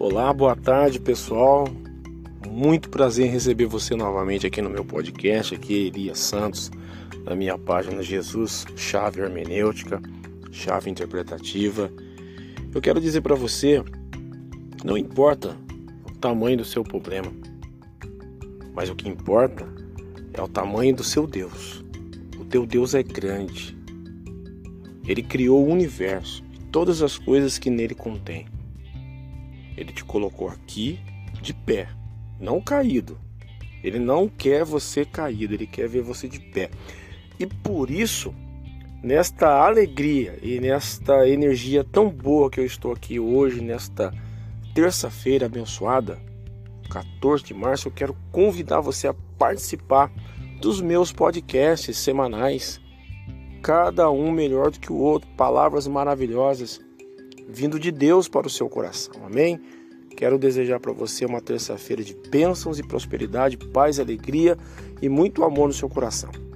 Olá, boa tarde pessoal. Muito prazer em receber você novamente aqui no meu podcast. Aqui é Elias Santos, da minha página Jesus Chave Hermenêutica, Chave Interpretativa. Eu quero dizer para você: não importa o tamanho do seu problema, mas o que importa é o tamanho do seu Deus. O teu Deus é grande. Ele criou o universo e todas as coisas que nele contém. Ele te colocou aqui de pé, não caído. Ele não quer você caído, ele quer ver você de pé. E por isso, nesta alegria e nesta energia tão boa que eu estou aqui hoje, nesta terça-feira abençoada, 14 de março, eu quero convidar você a participar dos meus podcasts semanais, cada um melhor do que o outro, palavras maravilhosas vindo de Deus para o seu coração. Amém? Quero desejar para você uma terça-feira de bênçãos e prosperidade, paz, alegria e muito amor no seu coração.